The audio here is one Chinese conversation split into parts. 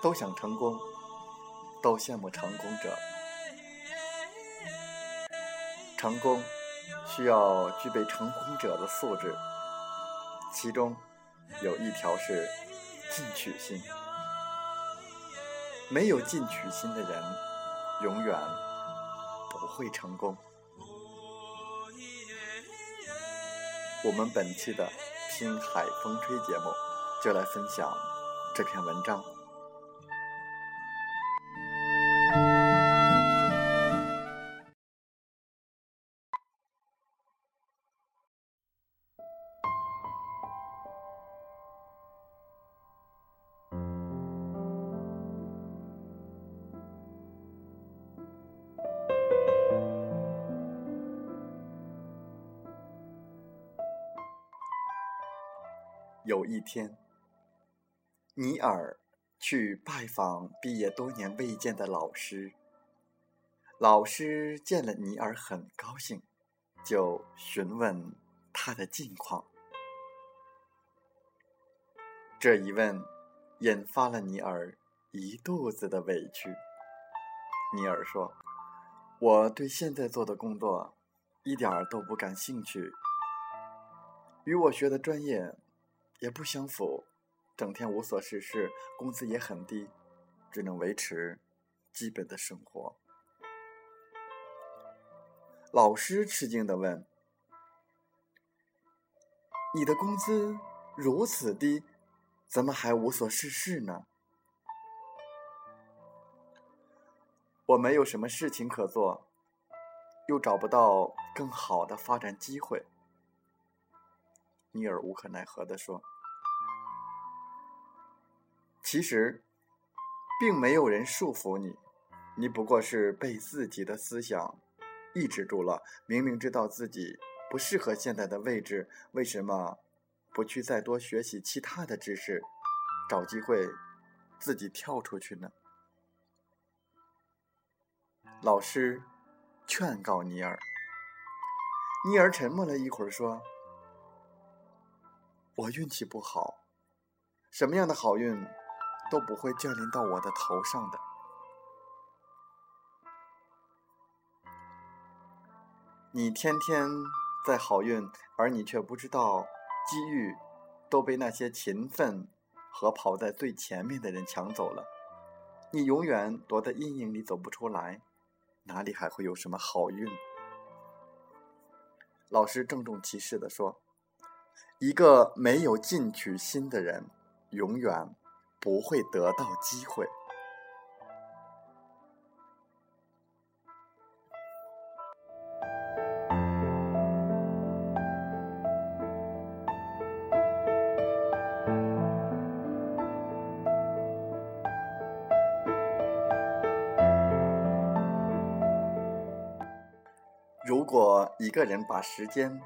都想成功，都羡慕成功者。成功需要具备成功者的素质，其中有一条是进取心。没有进取心的人，永远不会成功。我们本期的《听海风吹》节目，就来分享。这篇文章。有一天。尼尔去拜访毕业多年未见的老师，老师见了尼尔很高兴，就询问他的近况。这一问引发了尼尔一肚子的委屈。尼尔说：“我对现在做的工作一点儿都不感兴趣，与我学的专业也不相符。”整天无所事事，工资也很低，只能维持基本的生活。老师吃惊的问：“你的工资如此低，怎么还无所事事呢？”我没有什么事情可做，又找不到更好的发展机会。尼尔无可奈何的说。其实，并没有人束缚你，你不过是被自己的思想抑制住了。明明知道自己不适合现在的位置，为什么不去再多学习其他的知识，找机会自己跳出去呢？老师劝告尼尔。尼尔沉默了一会儿，说：“我运气不好，什么样的好运？”都不会降临到我的头上的。你天天在好运，而你却不知道，机遇都被那些勤奋和跑在最前面的人抢走了。你永远躲在阴影里走不出来，哪里还会有什么好运？老师郑重其事的说：“一个没有进取心的人，永远。”不会得到机会。如果一个人把时间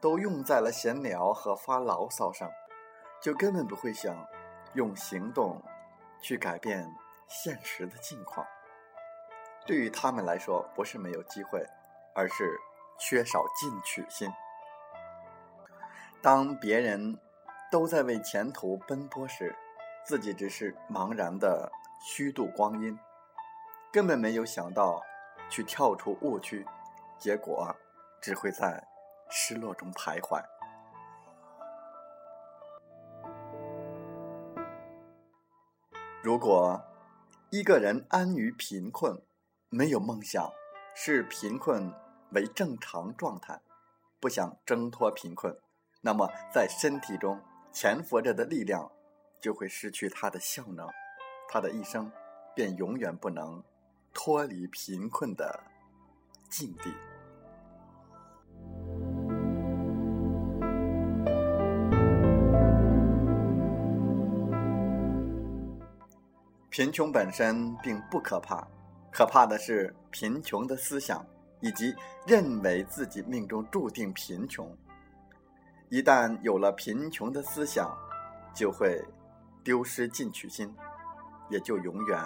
都用在了闲聊和发牢骚上，就根本不会想。用行动去改变现实的境况，对于他们来说，不是没有机会，而是缺少进取心。当别人都在为前途奔波时，自己只是茫然的虚度光阴，根本没有想到去跳出误区，结果只会在失落中徘徊。如果一个人安于贫困，没有梦想，视贫困为正常状态，不想挣脱贫困，那么在身体中潜伏着的力量就会失去它的效能，他的一生便永远不能脱离贫困的境地。贫穷本身并不可怕，可怕的是贫穷的思想以及认为自己命中注定贫穷。一旦有了贫穷的思想，就会丢失进取心，也就永远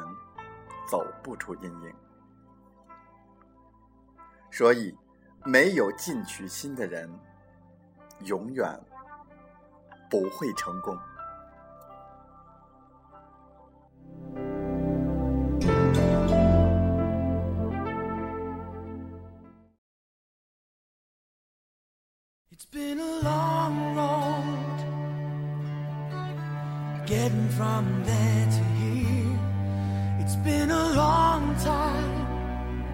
走不出阴影。所以，没有进取心的人，永远不会成功。Getting from there to here. It's been a long time,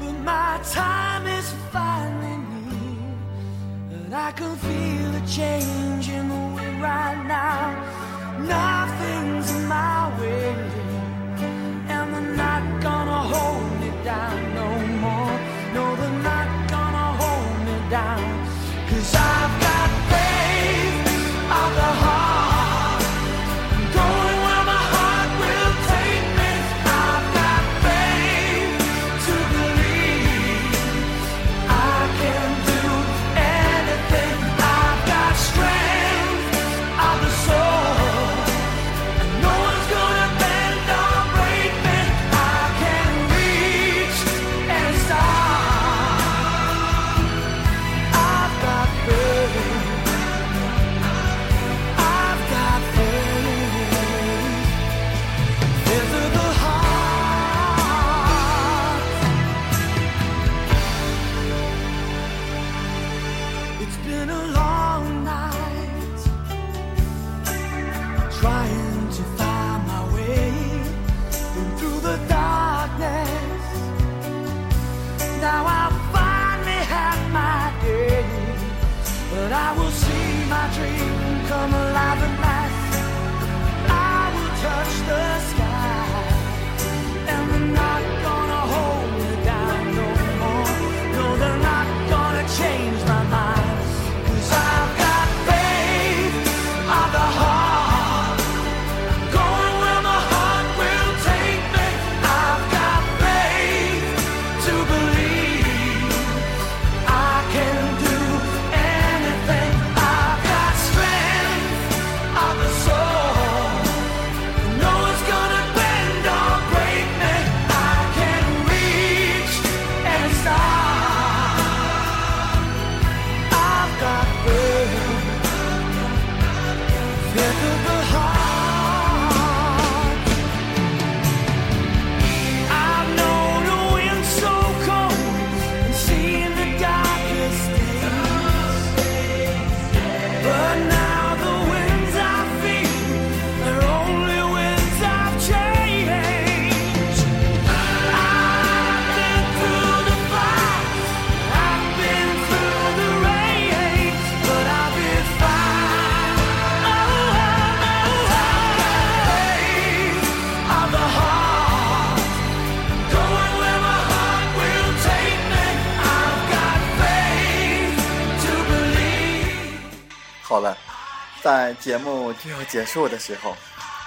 but my time is finally near. And I can feel a change in the wind right now. Nothing's in I will see my dream come alive at last. I will touch the sky, 在节目就要结束的时候，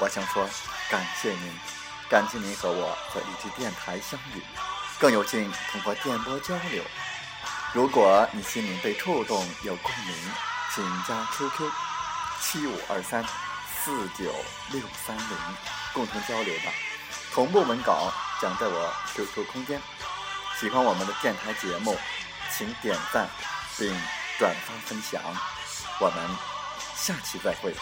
我想说感谢您，感谢您和我在荔枝电台相遇，更有幸通过电波交流。如果你心灵被触动，有共鸣，请加 QQ 七五二三四九六三零，共同交流吧。同步文稿将在我 QQ 空间。喜欢我们的电台节目，请点赞并转发分享。我们下期再会。